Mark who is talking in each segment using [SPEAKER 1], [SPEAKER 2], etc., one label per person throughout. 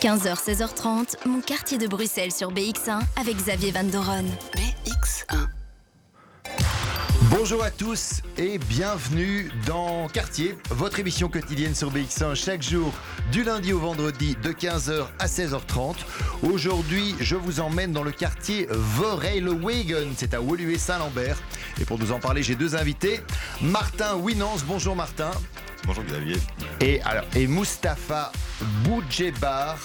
[SPEAKER 1] 15h, 16h30, mon quartier de Bruxelles sur BX1 avec Xavier Van Doron.
[SPEAKER 2] BX1.
[SPEAKER 3] Bonjour à tous et bienvenue dans Quartier, votre émission quotidienne sur BX1 chaque jour du lundi au vendredi de 15h à 16h30. Aujourd'hui, je vous emmène dans le quartier Vorelwegen, c'est à Woluwe Saint-Lambert. Et pour nous en parler, j'ai deux invités. Martin Winans, bonjour Martin.
[SPEAKER 4] Bonjour Xavier.
[SPEAKER 3] Et, alors, et Mustapha Boudjebar,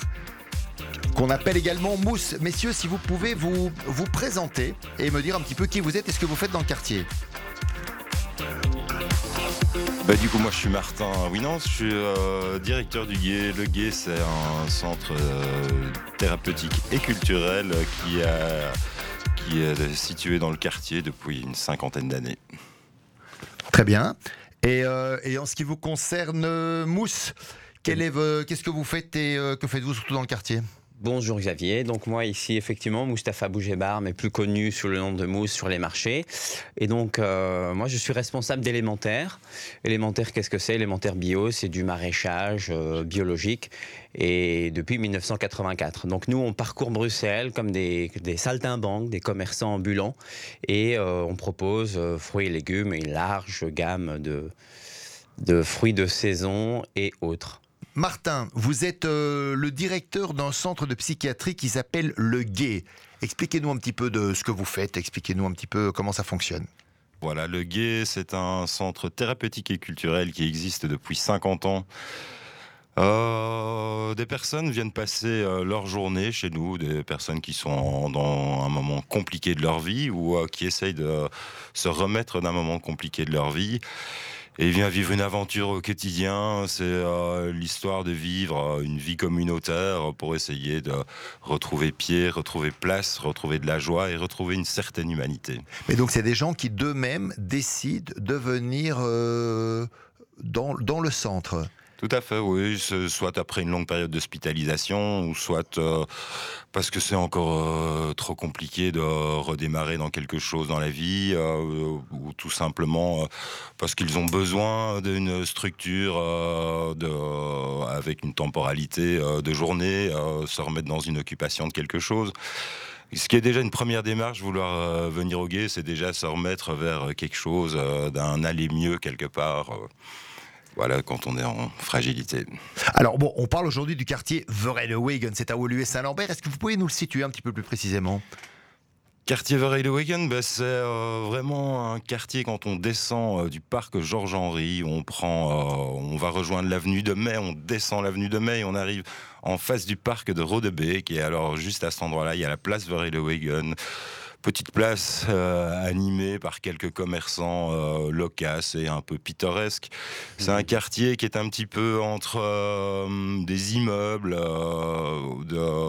[SPEAKER 3] qu'on appelle également Mousse. Messieurs, si vous pouvez vous, vous présenter et me dire un petit peu qui vous êtes et ce que vous faites dans le quartier.
[SPEAKER 4] Bah, du coup, moi je suis Martin Winans, je suis euh, directeur du Gué. Le Gué, c'est un centre euh, thérapeutique et culturel qui, a, qui est situé dans le quartier depuis une cinquantaine d'années.
[SPEAKER 3] Très bien. Et, euh, et, en ce qui vous concerne, Mousse, qu'est-ce que vous faites et que faites-vous surtout dans le quartier?
[SPEAKER 5] Bonjour Xavier, donc moi ici effectivement Mustapha Bougebar, mais plus connu sous le nom de Mousse sur les marchés. Et donc euh, moi je suis responsable d'élémentaire. Élémentaire qu'est-ce que c'est? Élémentaire bio, c'est du maraîchage euh, biologique et depuis 1984. Donc nous on parcourt Bruxelles comme des, des saltimbanques, des commerçants ambulants et euh, on propose fruits et légumes et une large gamme de, de fruits de saison et autres.
[SPEAKER 3] Martin, vous êtes euh, le directeur d'un centre de psychiatrie qui s'appelle Le Gué. Expliquez-nous un petit peu de ce que vous faites, expliquez-nous un petit peu comment ça fonctionne.
[SPEAKER 4] Voilà, Le Gué, c'est un centre thérapeutique et culturel qui existe depuis 50 ans. Euh, des personnes viennent passer euh, leur journée chez nous, des personnes qui sont dans un moment compliqué de leur vie ou qui essayent de se remettre d'un moment compliqué de leur vie et il vient vivre une aventure au quotidien. C'est euh, l'histoire de vivre euh, une vie communautaire pour essayer de retrouver pied, retrouver place, retrouver de la joie et retrouver une certaine humanité.
[SPEAKER 3] Mais donc c'est des gens qui d'eux-mêmes décident de venir euh, dans, dans le centre.
[SPEAKER 4] Tout à fait, oui. Soit après une longue période d'hospitalisation, ou soit euh, parce que c'est encore euh, trop compliqué de redémarrer dans quelque chose dans la vie, euh, ou tout simplement parce qu'ils ont besoin d'une structure avec une temporalité de journée, se remettre dans une occupation de quelque chose. Ce qui est déjà une première démarche, vouloir venir au guet, c'est déjà se remettre vers quelque chose, d'un aller mieux quelque part voilà, quand on est en fragilité.
[SPEAKER 3] Alors bon, on parle aujourd'hui du quartier Verelewegen, c'est à Woluwe Saint-Lambert. Est-ce que vous pouvez nous le situer un petit peu plus précisément?
[SPEAKER 4] Quartier Verelewegen, bah, c'est euh, vraiment un quartier quand on descend euh, du parc Georges-Henri, on prend, euh, on va rejoindre l'avenue de Mai, on descend l'avenue de Mai, on arrive en face du parc de Rodebeek et alors juste à cet endroit-là, il y a la place Verelewegen petite place euh, animée par quelques commerçants euh, loquaces et un peu pittoresques. C'est un mhm. quartier qui est un petit peu entre euh, des immeubles.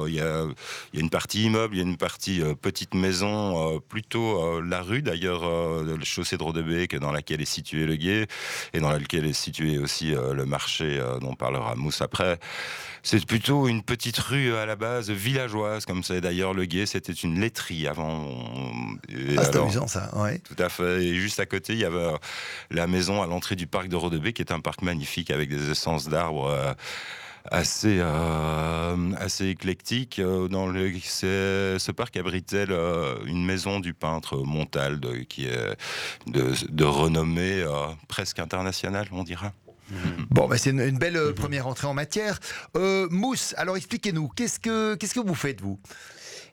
[SPEAKER 4] Il y, a, une partie immeuble, il y a une partie petite maison, plutôt la rue d'ailleurs, le chaussée de Rodebeek dans laquelle est situé le guet et dans laquelle est situé aussi le marché dont parlera Mousse après. C'est plutôt une petite rue à la base villageoise, comme c'est d'ailleurs le guet, c'était une laiterie avant.
[SPEAKER 3] ah, c'est amusant ça, ouais.
[SPEAKER 4] Tout à fait. Et juste à côté, il y avait la maison à l'entrée du parc de Rodebé, qui est un parc magnifique avec des essences d'arbres. Euh, assez euh, assez éclectique. Euh, dans le, ce parc abritait une maison du peintre Montalde, qui est de, de renommée presque internationale, on dira.
[SPEAKER 3] Bon, bah c'est une, belle euh, première entrée en matière. Euh, Mousse, alors expliquez-nous, qu'est-ce que, qu'est-ce que vous faites, vous?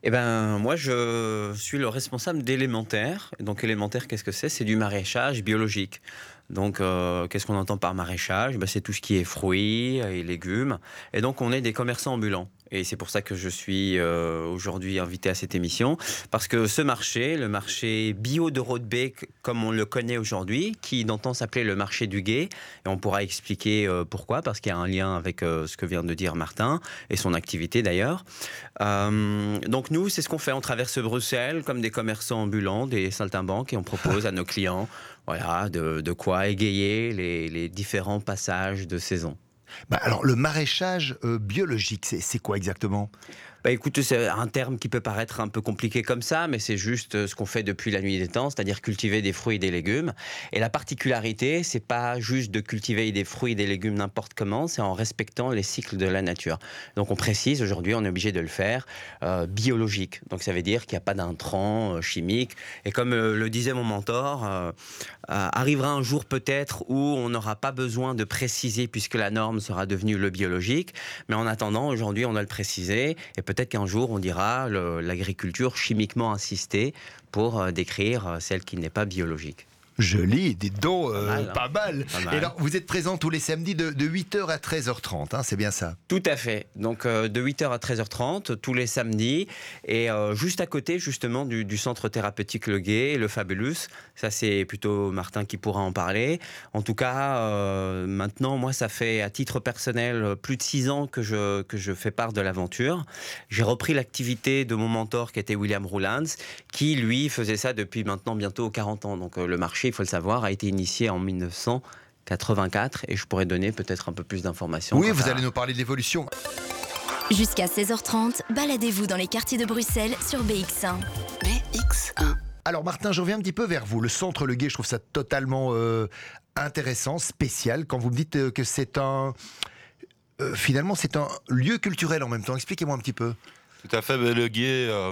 [SPEAKER 5] Eh ben, moi, je suis le responsable d'élémentaire. Donc, élémentaire, qu'est-ce que c'est? C'est du maraîchage biologique. Donc, euh, qu'est-ce qu'on entend par maraîchage? Ben, C'est tout ce qui est fruits et légumes. Et donc, on est des commerçants ambulants. Et c'est pour ça que je suis euh, aujourd'hui invité à cette émission. Parce que ce marché, le marché bio de Rodebeek, comme on le connaît aujourd'hui, qui d'antan s'appelait le marché du guet, et on pourra expliquer euh, pourquoi, parce qu'il y a un lien avec ce que vient de dire Martin, et son activité d'ailleurs. donc nous, c'est ce qu'on fait. On traverse Bruxelles comme des commerçants ambulants, des saltimbanques, et on propose à nos clients voilà, de, quoi égayer les différents passages de saison.
[SPEAKER 3] Bah, alors, le maraîchage euh, biologique, c'est quoi exactement?
[SPEAKER 5] Bah écoute, c'est un terme qui peut paraître un peu compliqué comme ça, mais c'est juste ce qu'on fait depuis la nuit des temps, c'est-à-dire cultiver des fruits et des légumes. Et la particularité, c'est pas juste de cultiver des fruits et des légumes n'importe comment, c'est en respectant les cycles de la nature. Donc on précise aujourd'hui, on est obligé de le faire euh, biologique. Donc ça veut dire qu'il n'y a pas d'intrants euh, chimiques. Et comme euh, le disait mon mentor, arrivera un jour peut-être où on n'aura pas besoin de préciser puisque la norme sera devenue le biologique. Mais en attendant, aujourd'hui, on a le précisé. Et peut-être qu'un jour, on dira l'agriculture chimiquement assistée pour décrire celle qui n'est pas biologique.
[SPEAKER 3] Joli, des dons euh, pas, mal, Et alors, vous êtes présent tous les samedis de, 8h à 13h30, hein, c'est bien ça?
[SPEAKER 5] Tout à fait. Donc, euh, de 8h à 13h30, tous les samedis. Et euh, juste à côté, justement, du, centre thérapeutique Le Guet, le Fabulous. Ça, c'est plutôt Martin qui pourra en parler. En tout cas, maintenant, moi, ça fait, à titre personnel, plus de 6 ans que je, que je fais part de l'aventure. J'ai repris l'activité de mon mentor, qui était William Roulands, qui, lui, faisait ça depuis maintenant bientôt 40 ans. Donc, le marché il faut le savoir, a été initié en 1984 et je pourrais donner peut-être un peu plus d'informations.
[SPEAKER 3] Oui, vous allez nous parler de l'évolution.
[SPEAKER 1] Jusqu'à 16h30, baladez-vous dans les quartiers de Bruxelles sur BX1.
[SPEAKER 3] BX1. Alors Martin, je reviens un petit peu vers vous. Le centre Le Guet, je trouve ça totalement euh, intéressant, spécial. Quand vous me dites euh, que c'est un... Euh, finalement, c'est un lieu culturel en même temps. Expliquez-moi un petit peu.
[SPEAKER 4] Tout à fait, le guet, euh,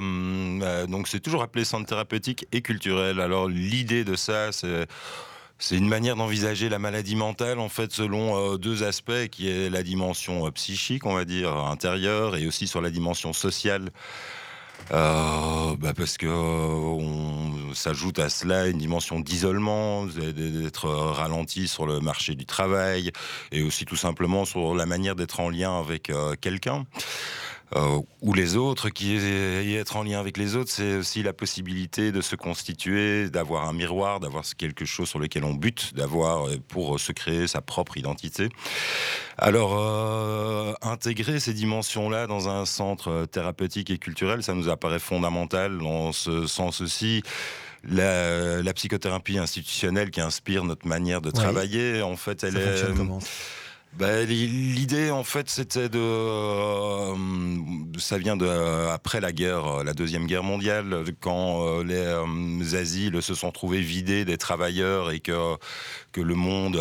[SPEAKER 4] euh, donc c'est toujours appelé centre thérapeutique et culturel. Alors l'idée de ça, c'est une manière d'envisager la maladie mentale en fait selon euh, deux aspects qui est la dimension psychique on va dire intérieure et aussi sur la dimension sociale bah, parce que s'ajoute à cela une dimension d'isolement, d'être ralenti sur le marché du travail et aussi tout simplement sur la manière d'être en lien avec quelqu'un. Euh, ou les autres, qui est, être en lien avec les autres, c'est aussi la possibilité de se constituer, d'avoir un miroir, d'avoir quelque chose sur lequel on bute, d'avoir euh, pour se créer sa propre identité. Alors, euh, intégrer ces dimensions-là dans un centre thérapeutique et culturel, ça nous apparaît fondamental en ce sens aussi. La, psychothérapie institutionnelle qui inspire notre manière de travailler, en fait, elle est. Bah, l'idée, en fait, c'était de. Euh, ça vient de après la guerre, euh, la deuxième guerre mondiale, quand euh, les asiles se sont trouvés vidés des travailleurs et que que le monde,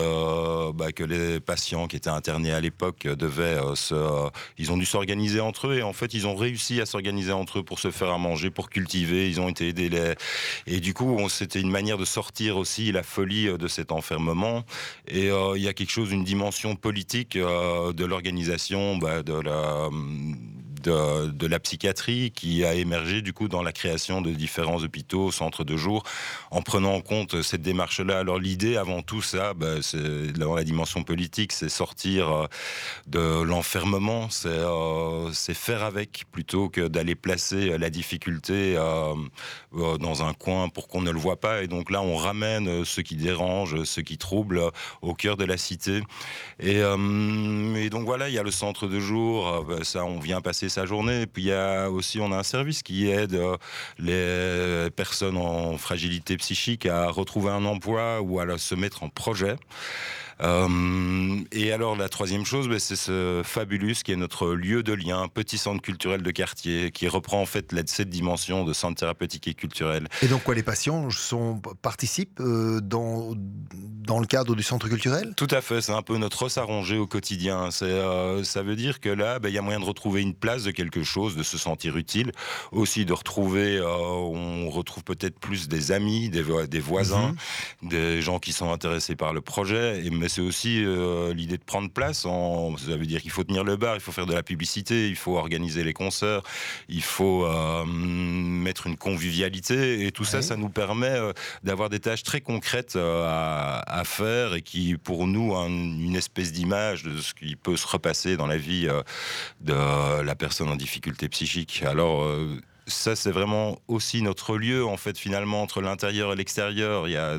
[SPEAKER 4] bah, que les patients qui étaient internés à l'époque devaient se, ils ont dû s'organiser entre eux et en fait ils ont réussi à s'organiser entre eux pour se faire à manger, pour cultiver. Ils ont été aidés les... et du coup c'était une manière de sortir aussi la folie de cet enfermement. Et il y a quelque chose, une dimension politique euh, de l'organisation bah, de la de, la psychiatrie qui a émergé du coup dans la création de différents hôpitaux, centres de jour, en prenant en compte cette démarche-là. Alors l'idée avant tout ça, bah, c'est dans la dimension politique, c'est sortir euh, de l'enfermement, euh, c'est faire avec plutôt que d'aller placer la difficulté euh, dans un coin pour qu'on ne le voit pas. Et donc là, on ramène ce qui dérange, ce qui trouble au cœur de la cité. Et, et donc voilà, il y a le centre de jour, ça, on vient passer sa journée. Puis il y a aussi, on a un service qui aide euh, les personnes en fragilité psychique à retrouver un emploi ou à se mettre en projet. Euh, et alors la troisième chose, ben, c'est ce Fabulus qui est notre lieu de lien, petit centre culturel de quartier, qui reprend en fait cette dimension de centre thérapeutique et culturel.
[SPEAKER 3] Et donc quoi, les patients sont, participent euh, dans, dans le cadre du centre culturel?
[SPEAKER 4] Tout à fait, c'est un peu notre s'arranger au quotidien. C'est, euh, ça veut dire que là, ben, il y a moyen de retrouver une place de quelque chose, de se sentir utile, aussi de retrouver, on retrouve peut-être plus des amis, des, des voisins, mhm. des gens qui sont intéressés par le projet, et, mais c'est aussi euh, l'idée de prendre place. En, ça veut dire qu'il faut tenir le bar, il faut faire de la publicité, il faut organiser les concerts, il faut euh, mettre une convivialité. Et tout ça, ça nous permet euh, d'avoir des tâches très concrètes à, faire et qui, pour nous, ont une espèce d'image de ce qui peut se repasser dans la vie de la personne en difficulté psychique. Alors, ça, c'est vraiment aussi notre lieu, en fait, finalement, entre l'intérieur et l'extérieur. Il y a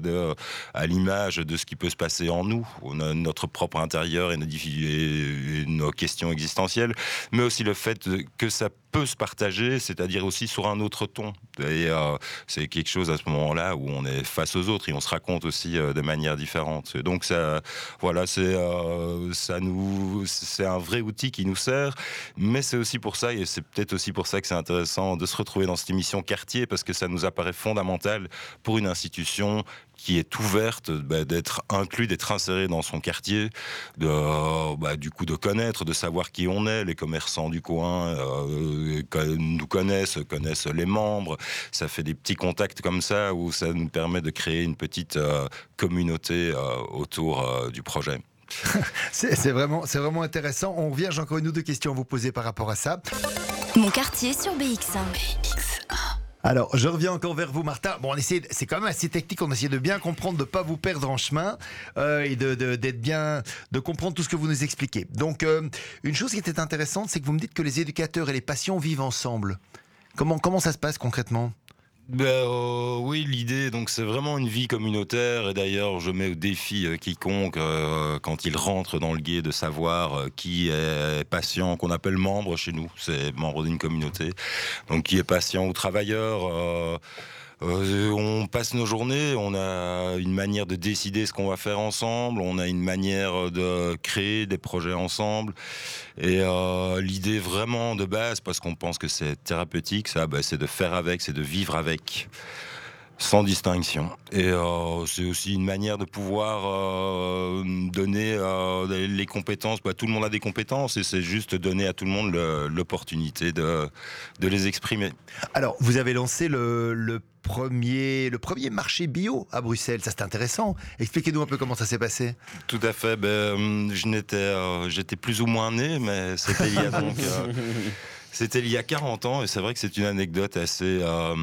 [SPEAKER 4] à l'image de ce qui peut se passer en nous, notre propre intérieur et nos, et nos questions existentielles, mais aussi le fait que ça peut se partager, c'est-à-dire aussi sur un autre ton. Et euh, c'est quelque chose à ce moment-là où on est face aux autres et on se raconte aussi euh, de manière différente. Donc ça, voilà, c'est euh, ça nous, c'est un vrai outil qui nous sert, mais c'est aussi pour ça et c'est peut-être aussi pour ça que c'est intéressant de se retrouver dans cette émission quartier parce que ça nous apparaît fondamental pour une institution qui est ouverte, bah, d'être inclus, d'être inséré dans son quartier, de, bah, du coup de connaître, de savoir qui on est. Les commerçants du coin euh, nous connaissent, connaissent les membres. Ça fait des petits contacts comme ça où ça nous permet de créer une petite euh, communauté euh, autour euh, du projet.
[SPEAKER 3] c'est vraiment, c'est vraiment intéressant. On revient, j'ai encore une ou deux questions à vous poser par rapport à ça.
[SPEAKER 1] Mon quartier sur BX1.
[SPEAKER 3] Alors, je reviens encore vers vous, Martin. Bon, on essaie, c'est quand même assez technique. On essaie de bien comprendre, de pas vous perdre en chemin euh, et de, de- d'être bien, de comprendre tout ce que vous nous expliquez. Donc, euh, une chose qui était intéressante, c'est que vous me dites que les éducateurs et les patients vivent ensemble. Comment, comment ça se passe concrètement?
[SPEAKER 4] Ben, oui, l'idée, donc c'est vraiment une vie communautaire. Et d'ailleurs, je mets au défi euh, quiconque, euh, quand il rentre dans le guet, de savoir qui est patient, qu'on appelle membre chez nous. C'est membre d'une communauté. Donc, qui est patient ou travailleur. Euh, on passe nos journées, on a une manière de décider ce qu'on va faire ensemble, on a une manière de créer des projets ensemble. Et euh, l'idée vraiment de base, parce qu'on pense que c'est thérapeutique, ça, bah, c'est de faire avec, c'est de vivre avec, sans distinction. Et euh, c'est aussi une manière de pouvoir euh, donner euh, les compétences. Bah, tout le monde a des compétences et c'est juste donner à tout le monde l'opportunité de, de les exprimer.
[SPEAKER 3] Alors, vous avez lancé le, le premier, le premier marché bio à Bruxelles. Ça, c'est intéressant. Expliquez-nous un peu comment ça s'est passé.
[SPEAKER 4] Tout à fait. Ben, je n'étais, euh, j'étais plus ou moins né, mais c'était il y a donc. euh, C'était il y a 40 ans et c'est vrai que c'est une anecdote assez euh,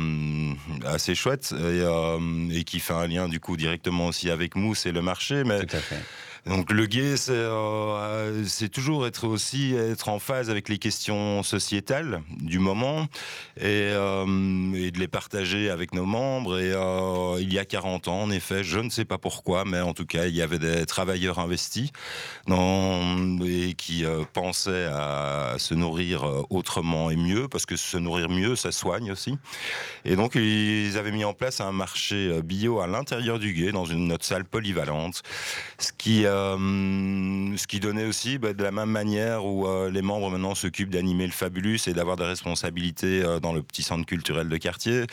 [SPEAKER 4] assez chouette et, euh, et qui fait un lien du coup directement aussi avec Mousse et le marché. Mais. Donc le gay, c'est euh, c'est toujours être aussi être en phase avec les questions sociétales du moment et, euh, de les partager avec nos membres. Et euh, il y a 40 ans, en effet, je ne sais pas pourquoi, mais en tout cas, il y avait des travailleurs investis dans, et qui euh, pensaient à se nourrir euh, autrement et mieux, parce que se nourrir mieux, ça soigne aussi. Et donc, ils avaient mis en place un marché euh, bio à l'intérieur du guet, dans une notre salle polyvalente, ce qui, euh, ce qui donnait aussi bah, de la même manière où euh, les membres maintenant s'occupent d'animer le Fabulus et d'avoir des responsabilités euh, dans le petit centre culturel de quartier.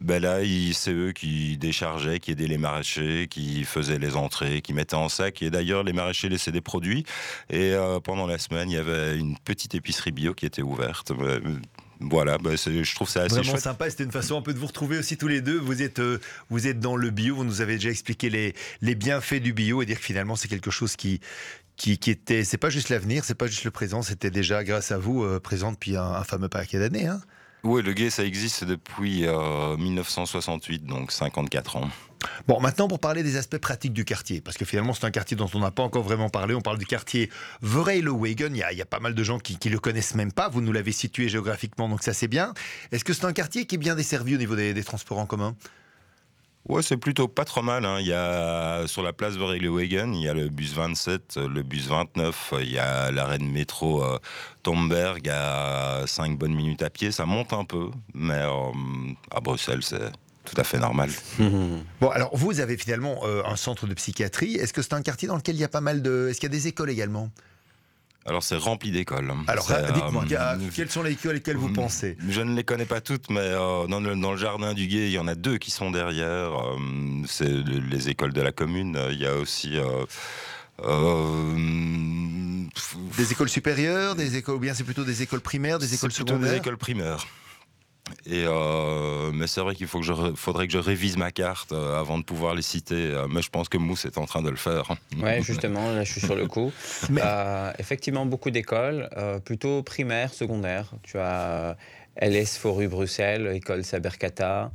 [SPEAKER 4] Ben là, c'est eux qui déchargeaient, qui aidaient les maraîchers, qui faisaient les entrées, qui mettaient en sac. Et d'ailleurs, les maraîchers laissaient des produits. Et euh, pendant la semaine, il y avait une petite épicerie bio qui était ouverte. Voilà, c'est- je trouve ça assez
[SPEAKER 3] Vraiment
[SPEAKER 4] chouette.
[SPEAKER 3] sympa. C'était une façon un peu de vous retrouver aussi tous les deux. Vous êtes, euh, vous êtes dans le bio. Vous nous avez déjà expliqué les, les bienfaits du bio et dire que finalement c'est quelque chose qui, qui, qui était. C'est pas juste l'avenir, c'est pas juste le présent. C'était déjà grâce à vous euh, présent depuis un, un fameux paquet d'années. Hein.
[SPEAKER 4] Oui, le gay, ça existe depuis euh, 1968, donc 54 ans.
[SPEAKER 3] Bon, maintenant pour parler des aspects pratiques du quartier, parce que finalement c'est un quartier dont on n'a pas encore vraiment parlé. On parle du quartier Vereil-le-Wagen. Il, il y a pas mal de gens qui, qui le connaissent même pas. Vous nous l'avez situé géographiquement, donc ça c'est bien. Est-ce que c'est un quartier qui est bien desservi au niveau des transports en commun?
[SPEAKER 4] Ouais, c'est plutôt pas trop mal. hein. Il y a sur la place Vereilwagen, il y a le bus 27, euh, le bus 29, euh, il y a l'arrêt de métro euh, Tomberg à 5 bonnes minutes à pied. Ça monte un peu, mais euh, à Bruxelles, c'est tout à fait normal.
[SPEAKER 3] Bon, alors vous avez finalement euh, un centre de psychiatrie. Est-ce que c'est un quartier dans lequel il y a pas mal de. Est-ce qu'il y a des écoles également?
[SPEAKER 4] Alors c'est rempli d'écoles.
[SPEAKER 3] Alors dites-moi,
[SPEAKER 4] euh,
[SPEAKER 3] que- quelles sont les écoles auxquelles vous
[SPEAKER 4] Mm.
[SPEAKER 3] pensez
[SPEAKER 4] Je ne les connais pas toutes, mais euh, dans, le, dans le jardin du Gué, il y en a deux qui sont derrière. euh, c'est le- les écoles de la commune. Il y a aussi.
[SPEAKER 3] Des écoles supérieures, des écoles, ou bien c'est plutôt des écoles primaires, des écoles
[SPEAKER 4] C'est plutôt
[SPEAKER 3] secondaires
[SPEAKER 4] des écoles primaires. Et euh, mais c'est vrai qu'il faut que je re- faudrait que je révise ma carte euh, avant de pouvoir les citer. euh, mais je pense que Mousse est en train de le faire.
[SPEAKER 5] Ouais, justement, là je suis sur le coup.
[SPEAKER 3] Mais-
[SPEAKER 5] Euh, effectivement, beaucoup d'écoles, euh, plutôt primaires, secondaires. Tu as LS Foru Bruxelles, école Sabercata.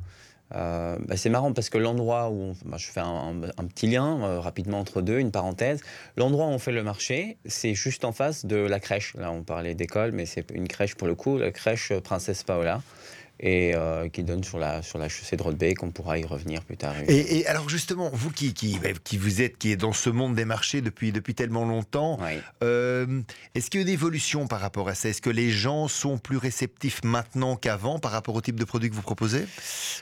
[SPEAKER 5] Euh, bah, c'est marrant parce que l'endroit où on- bah, je fais un, un petit lien euh, rapidement entre deux, une parenthèse. L'endroit où on fait le marché, c'est juste en face de la crèche. Là, on parlait d'école, mais c'est une crèche pour le coup, la crèche Princesse Paola. Et euh, qui donne sur la, sur la chaussée de Rodbeck. On pourra y revenir plus tard.
[SPEAKER 3] Et, alors justement, vous qui, qui, bah, qui, vous êtes, qui est dans ce monde des marchés depuis, depuis tellement longtemps, euh, est-ce qu'il y a une évolution par rapport à ça? Est-ce que les gens sont plus réceptifs maintenant qu'avant par rapport au type de produit que vous proposez?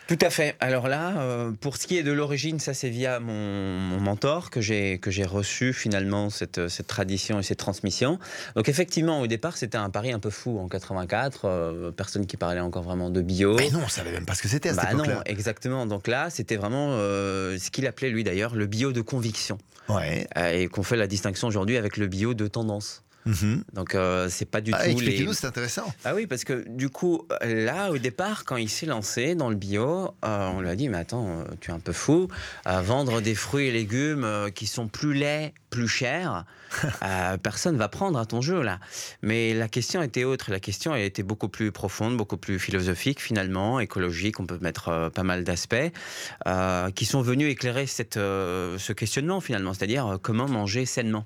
[SPEAKER 5] Tout à fait. Alors là, euh, pour ce qui est de l'origine, ça c'est via mon, mon, mentor que j'ai que j'ai reçu finalement cette, cette tradition et cette transmission. Donc effectivement, au départ, c'était un pari un peu fou en 84. personne qui parlait encore vraiment de bio.
[SPEAKER 3] Mais non, on savait même pas ce que c'était à cette bah
[SPEAKER 5] non, exactement. Donc là, c'était vraiment euh, ce qu'il appelait lui d'ailleurs le bio de conviction.
[SPEAKER 3] Ouais.
[SPEAKER 5] Euh, et qu'on fait la distinction aujourd'hui avec le bio de tendance. Mhm. Donc euh, c'est pas du
[SPEAKER 3] ah,
[SPEAKER 5] tout
[SPEAKER 3] les. nous c'est intéressant.
[SPEAKER 5] Ah oui, parce que du coup, là, au départ, quand il s'est lancé dans le bio, on lui a dit mais attends, tu es un peu fou, vendre des fruits et légumes qui sont plus laids, plus chers, euh, personne va prendre à ton jeu là. Mais la question était autre. La question elle était beaucoup plus profonde, beaucoup plus philosophique finalement, écologique. On peut mettre euh, pas mal d'aspects euh, qui sont venus éclairer cette, ce questionnement finalement, c'est-à-dire comment manger sainement.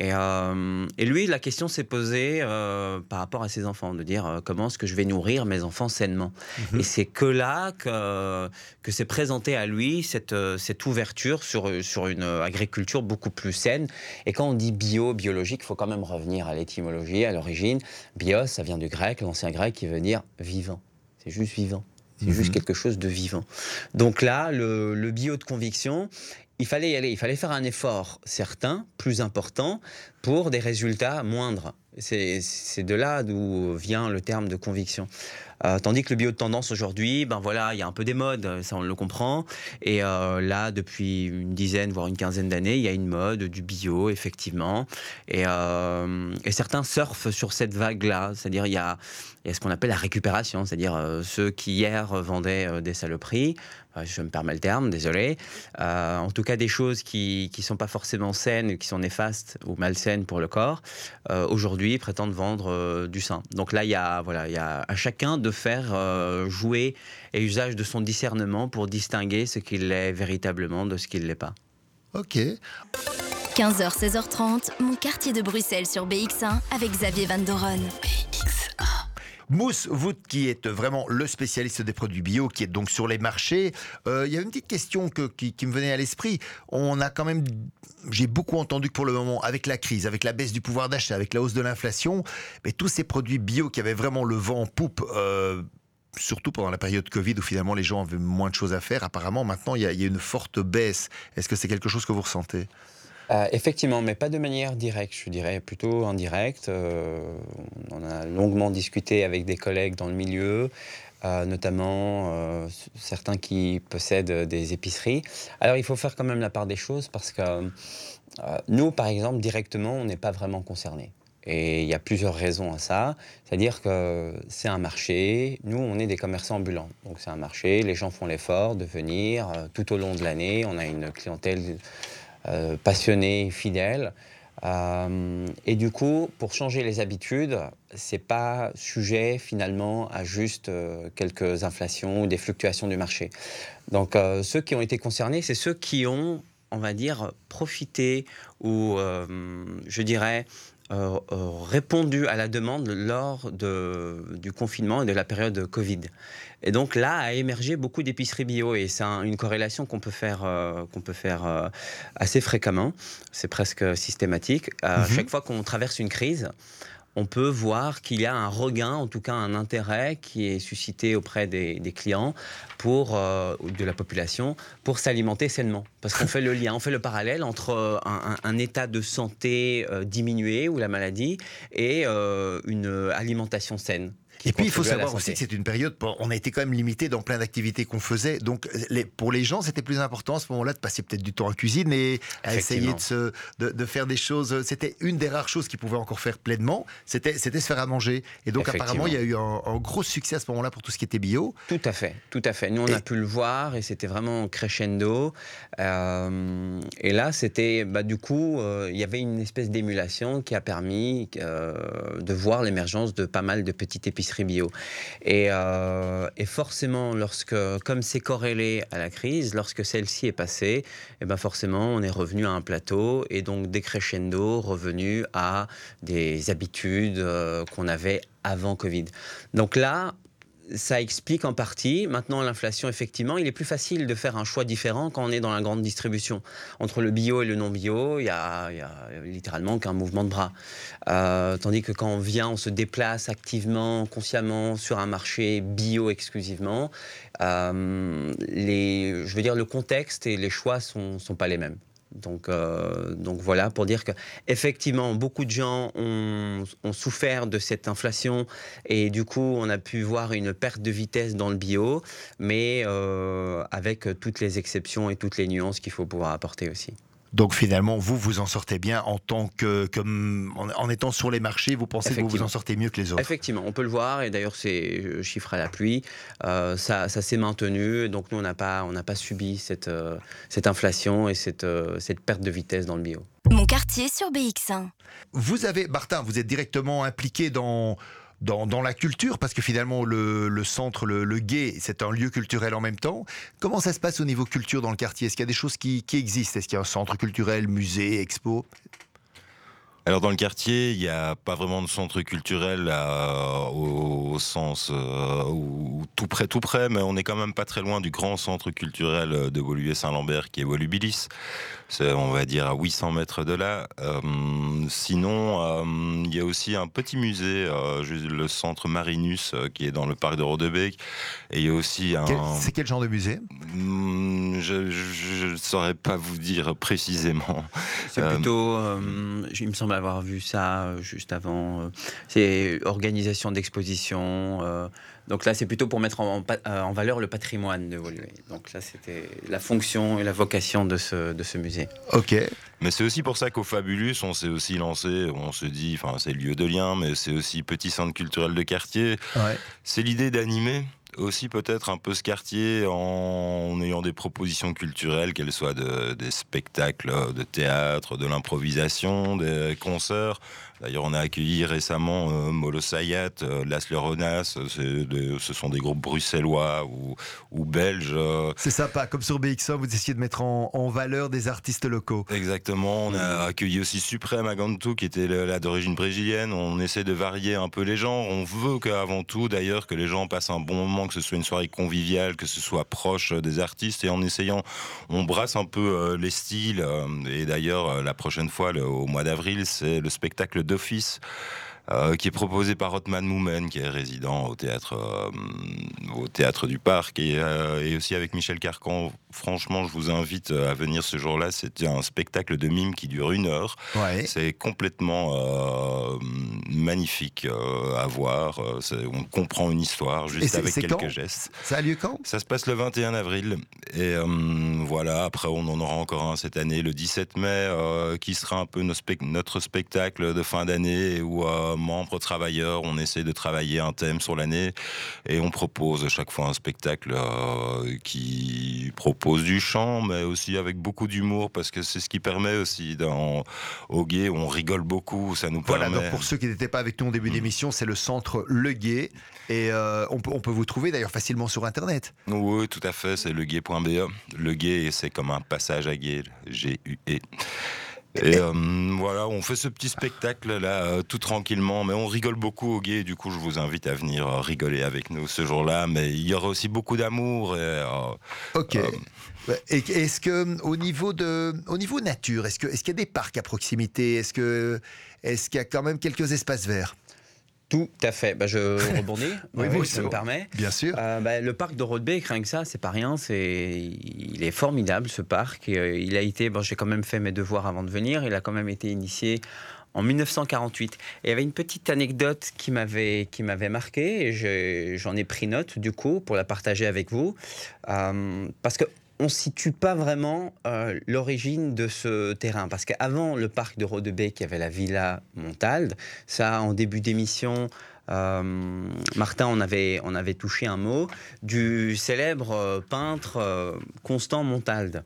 [SPEAKER 5] Euh, et, lui, la question s'est posée euh, par rapport à ses enfants, de dire euh, comment est-ce que je vais nourrir mes enfants sainement. Mhm. Et c'est que là que, que s'est présenté à lui cette, cette ouverture sur, sur une agriculture beaucoup plus saine. Et quand on dit bio, biologique, il faut quand même revenir à l'étymologie, à l'origine. Bios, ça vient du grec, l'ancien grec qui veut dire vivant. C'est juste vivant. C'est juste mhm. quelque chose de vivant. Donc là, le, le bio de conviction, il fallait y aller, il fallait faire un effort certain, plus important, pour des résultats moindres. C'est de là d'où vient le terme de conviction. Euh, tandis que le bio de tendance aujourd'hui, ben voilà, il y a un peu des modes, ça on le comprend. Et euh, là, depuis une dizaine, voire une quinzaine d'années, il y a une mode du bio, effectivement. Et, euh, certains surfent sur cette vague-là. C'est-à-dire, il y a, il y a ce qu'on appelle la récupération, c'est-à-dire ceux qui hier vendaient des saloperies, je me permets le terme, désolé. en tout cas, des choses qui ne sont pas forcément saines, qui sont néfastes ou malsaines pour le corps, aujourd'hui prétendent vendre du sein. Donc là, il y a, voilà, il y a à chacun de faire euh, jouer et usage de son discernement pour distinguer ce qu'il est véritablement de ce qu'il n'est pas.
[SPEAKER 3] Ok.
[SPEAKER 1] 15h, 16h30, mon quartier de Bruxelles sur BX1 avec Xavier Van Doren. BX1.
[SPEAKER 3] Mousse, vous qui êtes vraiment le spécialiste des produits bio, qui est donc sur les marchés, euh, il y a une petite question qui, me venait à l'esprit. On a quand même, j'ai beaucoup entendu que pour le moment, avec la crise, avec la baisse du pouvoir d'achat, avec la hausse de l'inflation, mais tous ces produits bio qui avaient vraiment le vent en poupe, euh, surtout pendant la période Covid où finalement les gens avaient moins de choses à faire, apparemment maintenant il y a une forte baisse. Est-ce que c'est quelque chose que vous ressentez?
[SPEAKER 5] Euh, effectivement, mais pas de manière directe, je dirais plutôt indirecte. Euh, on a longuement discuté avec des collègues dans le milieu, euh, notamment certains qui possèdent des épiceries. Alors il faut faire quand même la part des choses parce que nous, par exemple, directement, on n'est pas vraiment concernés. Et il y a plusieurs raisons à ça. C'est-à-dire que c'est un marché, nous on est des commerçants ambulants. Donc c'est un marché, les gens font l'effort de venir tout au long de l'année. On a une clientèle euh, passionné, fidèle. Euh, et du coup, pour changer les habitudes, c'est pas sujet finalement à juste euh, quelques inflations ou des fluctuations du marché. Donc, ceux qui ont été concernés, c'est ceux qui ont, on va dire, profité ou, je dirais, répondu à la demande lors de, du confinement et de la période Covid. Et donc là a émergé beaucoup d'épiceries bio et c'est une corrélation qu'on peut faire, euh, qu'on peut faire euh, assez fréquemment. C'est presque systématique. À mhm. chaque fois qu'on traverse une crise, on peut voir qu'il y a un regain, en tout cas un intérêt qui est suscité auprès des, clients pour, euh, de la population pour s'alimenter sainement. Parce qu'on fait le lien, on fait le parallèle entre un, état de santé diminué ou la maladie et une alimentation saine.
[SPEAKER 3] Et puis il faut savoir aussi que c'est une période, on a été quand même limité dans plein d'activités qu'on faisait. Donc les, pour les gens, c'était plus important à ce moment-là de passer peut-être du temps en cuisine et à essayer de, se, de, faire des choses. C'était une des rares choses qu'ils pouvaient encore faire pleinement, c'était se faire à manger. Et donc apparemment, il y a eu un, gros succès à ce moment-là pour tout ce qui était bio.
[SPEAKER 5] Tout à fait, tout à fait. Nous, on a pu le voir et c'était vraiment crescendo. Euh, et là, c'était, bah, du coup, euh, il y avait une espèce d'émulation qui a permis euh, de voir l'émergence de pas mal de petites épiceries bio. Euh, et, forcément, lorsque, comme c'est corrélé à la crise, lorsque celle-ci est passée, et eh ben forcément, on est revenu à un plateau et donc décrescendo, revenu à des habitudes euh, qu'on avait avant Covid. Donc là, ça explique en partie. Maintenant, l'inflation, effectivement, il est plus facile de faire un choix différent quand on est dans la grande distribution. Entre le bio et le non bio, il y a, littéralement qu'un mouvement de bras. Euh, tandis que quand on vient, on se déplace activement, consciemment sur un marché bio exclusivement, euh, je veux dire, le contexte et les choix ne sont pas les mêmes. Donc, euh, donc voilà, pour dire que effectivement, beaucoup de gens ont, souffert de cette inflation et du coup, on a pu voir une perte de vitesse dans le bio, mais euh, avec toutes les exceptions et toutes les nuances qu'il faut pouvoir apporter aussi.
[SPEAKER 3] Donc finalement, vous, vous en sortez bien en tant que, comme, en, étant sur les marchés, vous pensez que vous vous en sortez mieux que les autres
[SPEAKER 5] Effectivement, on peut le voir, et d'ailleurs c'est euh, chiffre à la pluie, euh, ça, ça s'est maintenu, donc nous on n'a pas, on pas subi cette, euh, cette inflation et cette, cette perte de vitesse dans le bio.
[SPEAKER 1] Mon quartier sur BX1.
[SPEAKER 3] Vous avez, Martin, vous êtes directement impliqué dans dans, la culture, parce que finalement le, centre, le, le Gué, c'est un lieu culturel en même temps. Comment ça se passe au niveau culture dans le quartier? Est-ce qu'il y a des choses qui, existent? Est-ce qu'il y a un centre culturel, musée, expo?
[SPEAKER 4] Alors dans le quartier, il n'y a pas vraiment de centre culturel euh, au, sens euh, tout près, tout près, mais on n'est quand même pas très loin du grand centre culturel de Woluwe-Saint-Lambert qui est Volubilis. C'est, on va dire, à 800 mètres de là. Euh, sinon, il y a aussi un petit musée, le centre Marinus, qui est dans le parc de Rodebeek. Et il y a aussi un...
[SPEAKER 3] c'est quel genre de musée?
[SPEAKER 4] Hmm, Je ne saurais pas vous dire précisément.
[SPEAKER 5] C'est plutôt, il me semble avoir vu ça euh, juste avant. Euh, c'est organisation d'exposition. Euh, donc là, c'est plutôt pour mettre en, valeur le patrimoine de Woluwe. Donc là, c'était la fonction et la vocation de ce, de ce musée.
[SPEAKER 3] Ok.
[SPEAKER 4] Mais c'est aussi pour ça qu'au Fabulus, on s'est aussi lancé, on se dit, enfin, c'est lieu de lien, mais c'est aussi petit centre culturel de quartier. C'est l'idée d'animer aussi peut-être un peu ce quartier en ayant des propositions culturelles, qu'elles soient des spectacles de théâtre, de l'improvisation, des concerts. D'ailleurs, on a accueilli récemment euh, Molo Sayat, euh, Las Leronas, ce sont des groupes bruxellois ou, ou belges. Euh.
[SPEAKER 3] C'est sympa, comme sur BX1, vous essayez de mettre en, valeur des artistes locaux.
[SPEAKER 4] Exactement, on a accueilli aussi Suprême à Gantou, qui était là d'origine brésilienne. On essaie de varier un peu les gens. On veut qu'avant tout, d'ailleurs, que les gens passent un bon moment, que ce soit une soirée conviviale, que ce soit proche des artistes. Et en essayant, on brasse un peu les styles. Et d'ailleurs, la prochaine fois, au mois d'avril, c'est le spectacle d'office euh, qui est proposé par Otman Moumen, qui est résident au théâtre, euh, au théâtre du Parc, et, euh, et, aussi avec Michel Carcan. Franchement, je vous invite à venir ce jour-là. C'est un spectacle de mime qui dure une heure. C'est complètement magnifique à voir. On comprend une histoire juste avec quelques gestes.
[SPEAKER 3] Ça a lieu quand?
[SPEAKER 4] Ça se passe le 21 avril. Et voilà, après, on en aura encore un cette année, le 17 mai, qui sera un peu notre spectacle de fin d'année où membres travailleurs, on essaie de travailler un thème sur l'année et on propose chaque fois un spectacle euh, qui propose du chant, mais aussi avec beaucoup d'humour parce que c'est ce qui permet aussi dans au Gué, on rigole beaucoup, ça nous
[SPEAKER 3] voilà,
[SPEAKER 4] permet.
[SPEAKER 3] donc pour ceux qui n'étaient pas avec nous au début mm. d'émission, c'est le centre Le Gué et euh, on, peut, on peut vous trouver d'ailleurs facilement sur internet.
[SPEAKER 4] Oui, tout à fait, c'est legué.be. Le Gué, c'est comme un passage à Gué, G-U-E. Et euh, voilà, on fait ce petit spectacle là euh, tout tranquillement, mais on rigole beaucoup au guet. Du coup, je vous invite à venir euh, rigoler avec nous ce jour-là. Mais il y aura aussi beaucoup d'amour.
[SPEAKER 3] ok. Est-ce que au niveau de, au niveau nature, est-ce que, est-ce qu'il y a des parcs à proximité? Est-ce que, est-ce qu'il y a quand même quelques espaces verts?
[SPEAKER 5] Tout à fait. Bah, je rebondis, oui, oui, ça me permet.
[SPEAKER 3] Bien sûr.
[SPEAKER 5] Euh, bah, le parc de Rodbeek, rien que ça, c'est pas rien. C'est, il est formidable ce parc. Euh, il a été, bon, j'ai quand même fait mes devoirs avant de venir. Il a quand même été initié en 1948. Et il y avait une petite anecdote qui m'avait qui m'avait marqué. Et j'en ai, pris note du coup pour la partager avec vous, euh, parce que on ne situe pas vraiment euh, l'origine de ce terrain. Parce qu'avant le parc de Rodebeek, il y avait la villa Montalde. Ça, en début d'émission, euh, Martin, on avait, on avait touché un mot du célèbre euh, peintre Constant Montalde.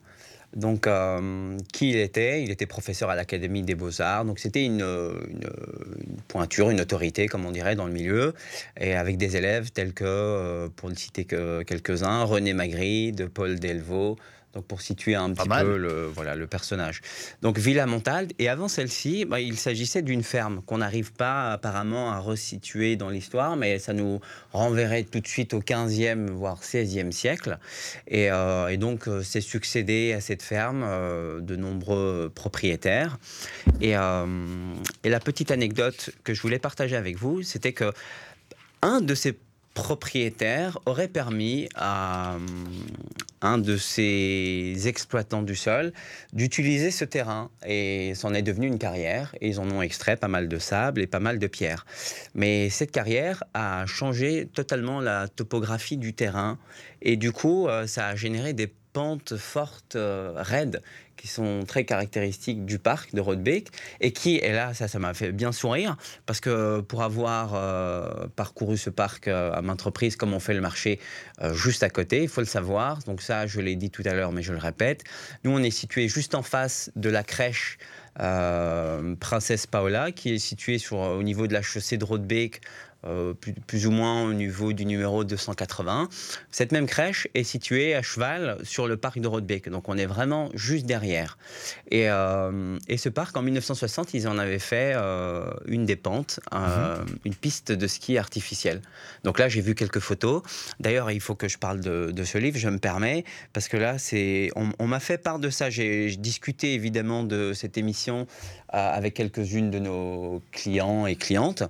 [SPEAKER 5] Donc, euh, qui il était? Il était professeur à l'Académie des Beaux-Arts. Donc, c'était une, pointure, une autorité, comme on dirait, dans le milieu. Et avec des élèves tels que, euh, pour ne citer que quelques-uns, René Magritte, Paul Delvaux. Donc pour situer un petit peu le, voilà, le personnage. Donc Villa Montalde, et avant celle-ci, bah, il s'agissait d'une ferme qu'on n'arrive pas apparemment à resituer dans l'histoire, mais ça nous renverrait tout de suite au 15e, voire 16e siècle. Et, euh, et donc c'est succédé à cette ferme de nombreux propriétaires. Et, et la petite anecdote que je voulais partager avec vous, c'était que un de ces propriétaires aurait permis à euh, un de ces exploitants du sol d'utiliser ce terrain. Et c'en est devenu une carrière. Et ils en ont extrait pas mal de sable et pas mal de pierres. Mais cette carrière a changé totalement la topographie du terrain. Et du coup euh, ça a généré des fortes, euh, raides, qui sont très caractéristiques du parc de Rodbeek et qui, et là, ça, ça m'a fait bien sourire parce que pour avoir euh, parcouru ce parc euh, à maintes reprises, comme on fait le marché juste à côté, il faut le savoir. Donc, ça, je l'ai dit tout à l'heure, mais je le répète. Nous, on est situé juste en face de la crèche. Princesse Paola, qui est située sur, au niveau de la chaussée de Rodbeek, euh, plus, ou moins au niveau du numéro 280. Cette même crèche est située à cheval sur le parc de Rodbeek, donc on est vraiment juste derrière. Et, euh, et ce parc, en 1960, ils en avaient fait euh, une des pentes, mhm. une piste de ski artificielle. Donc là, j'ai vu quelques photos. D'ailleurs, il faut que je parle de, de, ce livre, je me permets, parce que là, c'est, on, on m'a fait part de ça. J'ai discuté évidemment de cette émission avec quelques-unes de nos clients et clientes.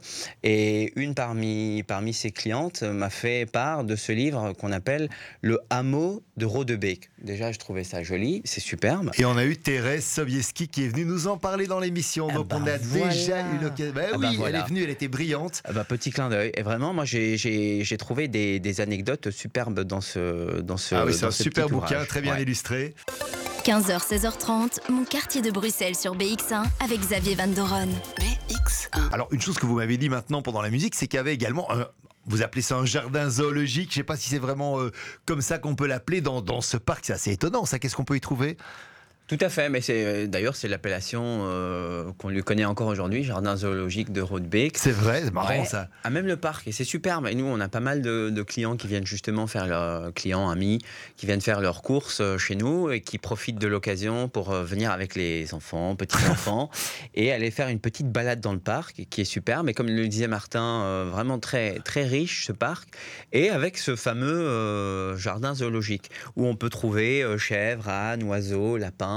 [SPEAKER 5] Et une parmi, parmi ces clientes m'a fait part de ce livre qu'on appelle Le hameau de Rodebeek. Déjà, je trouvais ça joli, c'est superbe.
[SPEAKER 3] Et on a eu Thérèse Sobieski qui est venue nous en parler dans l'émission. Donc on a déjà eu l'occasion. Bah ah oui, elle est venue, elle était brillante.
[SPEAKER 5] Ah bah, petit clin d'œil. Et vraiment, moi, j'ai trouvé des, des, anecdotes superbes dans ce dans ce.
[SPEAKER 3] Ah oui, c'est un super bouquin, très bien illustré.
[SPEAKER 1] 15h, 16h30, mon quartier de Bruxelles sur BX1 avec Xavier Van Doron.
[SPEAKER 3] BX1. Alors, une chose que vous m'avez dit maintenant pendant la musique, c'est y avait également vous appelez ça un jardin zoologique. Je ne sais pas si c'est vraiment euh, comme ça qu'on peut l'appeler dans, dans, ce parc. C'est assez étonnant, ça. Qu'est-ce qu'on peut y trouver?
[SPEAKER 5] Tout à fait, mais c'est euh, d'ailleurs c'est l'appellation euh, qu'on lui connaît encore aujourd'hui, jardin zoologique de Rodebeek.
[SPEAKER 3] C'est vrai, c'est marrant ça.
[SPEAKER 5] À même le parc, et c'est superbe. Et nous, on a pas mal de, clients qui viennent justement faire leurs clients amis, qui viennent faire leurs courses euh, chez nous et qui profitent de l'occasion pour venir avec les enfants, petits enfants, et aller faire une petite balade dans le parc, qui est superbe. Mais comme le disait Martin, vraiment très très riche ce parc, et avec ce fameux jardin zoologique où on peut trouver chèvres, ânes, oiseaux, lapins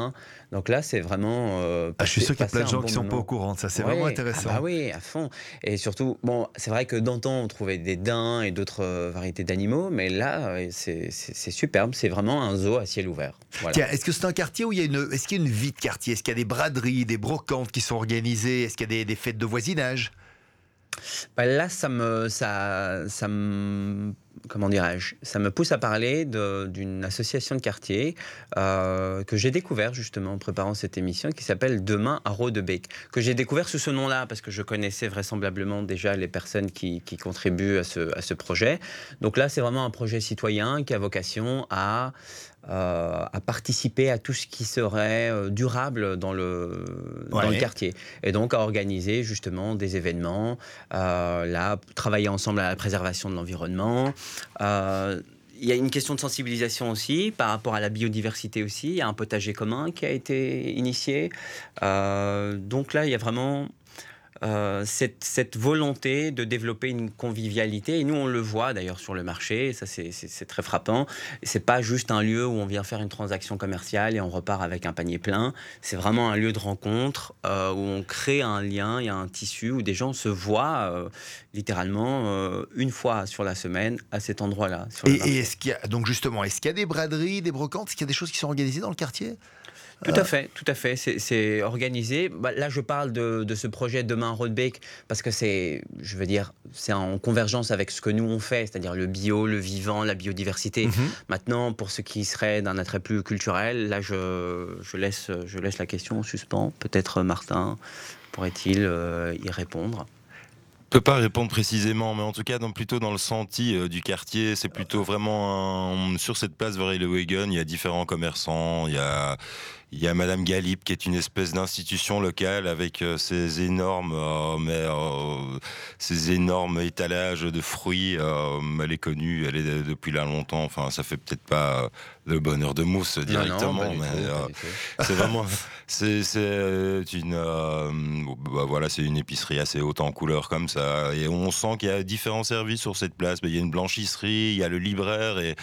[SPEAKER 5] donc là, c'est vraiment.
[SPEAKER 3] Euh, ah, je suis sûr qu'il y a plein de gens qui ne sont pas au courant de ça. C'est vraiment intéressant.
[SPEAKER 5] Ah bah oui, à fond. Et surtout, bon, c'est vrai que d'antan, on trouvait des daims et d'autres euh, variétés d'animaux, mais là, euh, c'est superbe. C'est vraiment un zoo à ciel ouvert.
[SPEAKER 3] Est-ce que c'est un quartier où il y a une, est-ce qu'il y a une vie de quartier? Est-ce qu'il y a des braderies, des brocantes qui sont organisées? Est-ce qu'il y a des, fêtes de voisinage?
[SPEAKER 5] Bah Là, ça me, ça, ça me comment dirais-je, ça me pousse à parler d'une association de quartier euh, que j'ai découvert justement en préparant cette émission qui s'appelle Demain à Rodebeek, que j'ai découvert sous ce nom-là parce que je connaissais vraisemblablement déjà les personnes qui, contribuent à ce, à ce, projet. Donc là, c'est vraiment un projet citoyen qui a vocation à euh, à participer à tout ce qui serait euh, durable dans le, dans le quartier. Et donc à organiser justement des événements, euh, là, travailler ensemble à la préservation de l'environnement. il y a une question de sensibilisation aussi par rapport à la biodiversité aussi. Il y a un potager commun qui a été initié. donc là, il y a vraiment euh, cette, cette, volonté de développer une convivialité. Et nous, on le voit d'ailleurs sur le marché, ça c'est très frappant. C'est pas juste un lieu où on vient faire une transaction commerciale et on repart avec un panier plein. C'est vraiment un lieu de rencontre euh, où on crée un lien, il y a un tissu où des gens se voient euh, littéralement une fois sur la semaine à cet endroit-là.
[SPEAKER 3] Et, et est-ce qu'il y a donc justement, est-ce qu'il y a des braderies, des brocantes, est-ce qu'il y a des choses qui sont organisées dans le quartier?
[SPEAKER 5] Tout à fait, tout à fait. C'est organisé. Bah, là, je parle de, ce projet Demain Roadbeck parce que c'est, je veux dire, c'est en convergence avec ce que nous on fait, c'est-à-dire le bio, le vivant, la biodiversité. Mhm. Maintenant, pour ce qui serait d'un attrait plus culturel, là, je, je, laisse, je laisse la question en suspens. Peut-être Martin pourrait-il euh, y répondre
[SPEAKER 4] ne peux pas répondre précisément, mais en tout cas, dans, plutôt dans le senti euh, du quartier, c'est plutôt vraiment sur cette place Vereilewegen, il y a différents commerçants, il y a il y a Madame Galip qui est une espèce d'institution locale avec euh, ses énormes, euh, euh, ces énormes étalages de fruits. elle est connue, elle est depuis là longtemps. Enfin, ça fait peut-être pas le bonheur de mousse directement, mais c'est vraiment, c'est une, bah, voilà, c'est une épicerie assez haute en couleur comme ça, et on sent qu'il y a différents services sur cette place. Il y a une blanchisserie, il y a le libraire et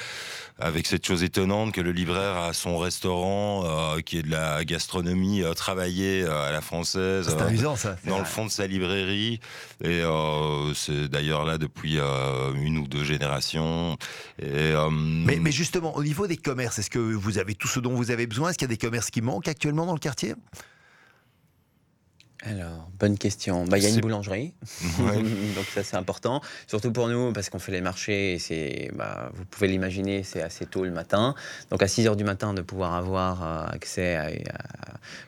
[SPEAKER 4] avec cette chose étonnante que le libraire a son restaurant euh, qui est de la gastronomie euh, travaillée euh, à la française.
[SPEAKER 3] C'est amusant ça.
[SPEAKER 4] Dans le fond de sa librairie. Et c'est d'ailleurs là depuis une ou deux générations. Et,
[SPEAKER 3] mais, mais justement, au niveau des commerces, est-ce que vous avez tout ce dont vous avez besoin? Est-ce qu'il y a des commerces qui manquent actuellement dans le quartier?
[SPEAKER 5] Alors, bonne question. Bah, il y a une boulangerie, donc ça c'est important, surtout pour nous parce qu'on fait les marchés. C'est, bah, vous pouvez l'imaginer, c'est assez tôt le matin. Donc à 6 h du matin de pouvoir avoir euh, accès à,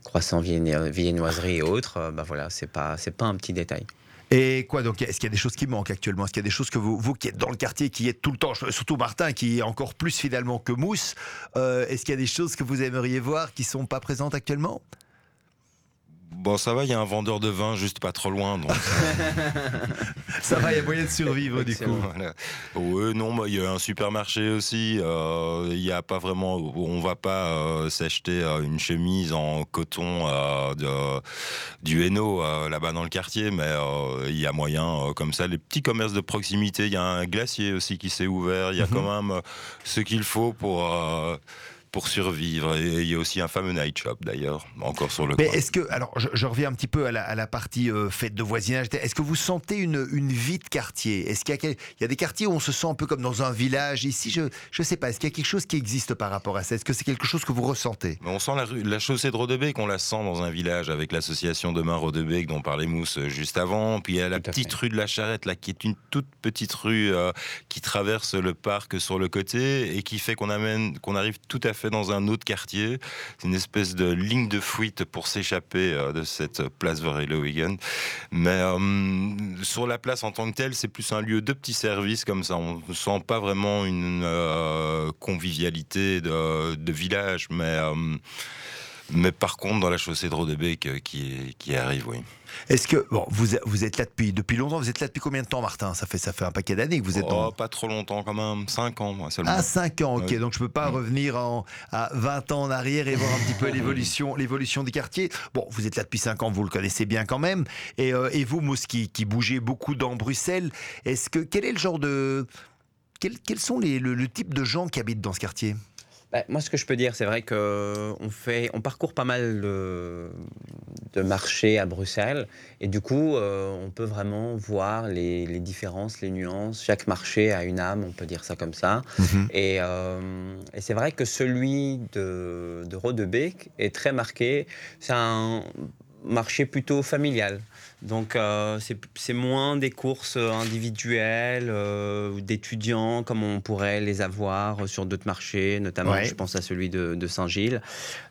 [SPEAKER 5] croissants, viennoiseries et autres, euh, bah voilà, c'est pas c'est pas un petit détail.
[SPEAKER 3] Et quoi donc Est-ce qu'il y a des choses qui manquent actuellement? Est-ce qu'il y a des choses que vous, qui êtes dans le quartier, qui êtes tout le temps, surtout Martin, qui est encore plus finalement que Mousse, euh, est-ce qu'il y a des choses que vous aimeriez voir qui sont pas présentes actuellement?
[SPEAKER 4] Bon, ça va, il y a un vendeur de vin juste pas trop loin. Donc...
[SPEAKER 3] ça va, il y a moyen de survivre du coup.
[SPEAKER 4] Oui, non, il y a un supermarché aussi. Euh, il n'y a pas vraiment. On va pas euh, s'acheter euh, une chemise en coton de, du Hainaut là-bas dans le quartier, mais il y a moyen, comme ça, les petits commerces de proximité. Il y a un glacier aussi qui s'est ouvert. Il y a mhm. quand même ce qu'il faut pour pour survivre. Et il y a aussi un fameux night shop d'ailleurs, encore sur le.
[SPEAKER 3] Mais est-ce que, alors, je, reviens un petit peu à la, partie euh, fête de voisinage. Est-ce que vous sentez une, une vie de quartier? Est-ce qu'il y, y, a des quartiers où on se sent un peu comme dans un village? Ici, je ne sais pas. Est-ce qu'il y a quelque chose qui existe par rapport à ça? Est-ce que c'est quelque chose que vous ressentez?
[SPEAKER 4] On sent la, la chaussée de Rodebeek, on la sent dans un village avec l'association Demain Rodebeek dont parlait Mousse euh, juste avant. Puis il y a la petite rue de la Charrette là, qui est une toute petite rue euh, qui traverse le parc sur le côté et qui fait qu'on amène, qu'on arrive tout à fait dans un autre quartier. C'est une espèce de ligne de fuite pour s'échapper euh, de cette place Verheilowegen. Mais euh, sur la place en tant que telle, c'est plus un lieu de petits services comme ça. On ne sent pas vraiment une euh, convivialité de, de, village, mais, mais par contre, dans la chaussée de Rodebeek qui, qui arrive, oui.
[SPEAKER 3] Est-ce que bon, vous, vous êtes là depuis, depuis longtemps Vous êtes là depuis combien de temps, Martin? Ça fait ça fait un paquet d'années que vous êtes oh, dans.
[SPEAKER 4] Pas trop longtemps quand même, 5 ans moi seulement.
[SPEAKER 3] Ah 5 ans, ok. Donc je peux pas revenir en, à 20 ans en arrière et voir un petit peu l'évolution l'évolution du quartier. Bon, vous êtes là depuis 5 ans, vous le connaissez bien quand même. Et, euh, et vous, Mousse, qui, bougez beaucoup dans Bruxelles, est-ce que quel est le genre de quels, sont les, le type de gens qui habitent dans ce quartier?
[SPEAKER 5] Bah, moi, ce que je peux dire, c'est vrai qu'on fait, on parcourt pas mal de, marchés à Bruxelles, et du coup, euh, on peut vraiment voir les, différences, les nuances. Chaque marché a une âme, on peut dire ça comme ça. Mhm. Euh, et, c'est vrai que celui de, de Rodebeek est très marqué. C'est un marché plutôt familial. Donc euh, c'est moins des courses individuelles euh, d'étudiants comme on pourrait les avoir sur d'autres marchés, notamment je pense à celui de, Saint-Gilles.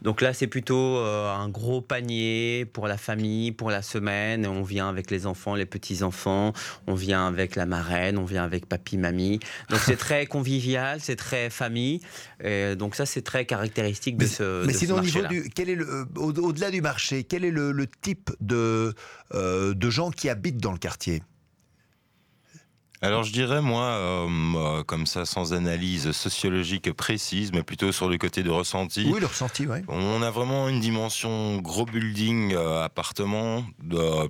[SPEAKER 5] Donc là c'est plutôt euh, un gros panier pour la famille, pour la semaine. On vient avec les enfants, les petits-enfants, on vient avec la marraine, on vient avec papy, mamie. Donc c'est très convivial, c'est très famille. Et donc ça c'est très caractéristique de ce
[SPEAKER 3] Mais
[SPEAKER 5] sinon
[SPEAKER 3] au niveau du, quel est le, au-delà du marché, quel est le, le type de euh, de gens qui habitent dans le quartier
[SPEAKER 4] alors je dirais moi, euh, euh, comme ça, sans analyse sociologique précise, mais plutôt sur le côté de ressenti.
[SPEAKER 3] Oui, le ressenti, oui.
[SPEAKER 4] On a vraiment une dimension gros building, appartement,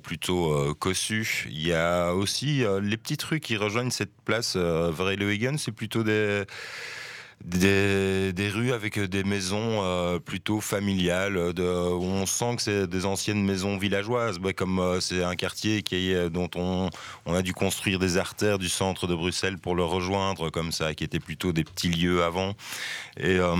[SPEAKER 4] plutôt cossu. Il y a aussi les petites rues qui rejoignent cette place Vrelewegen, c'est plutôt des des, rues avec des maisons euh, plutôt familiales, de, où on sent que c'est des anciennes maisons villageoises, comme euh, c'est un quartier qui dont on, on, a dû construire des artères du centre de Bruxelles pour le rejoindre, comme ça, qui étaient plutôt des petits lieux avant. Et, euh,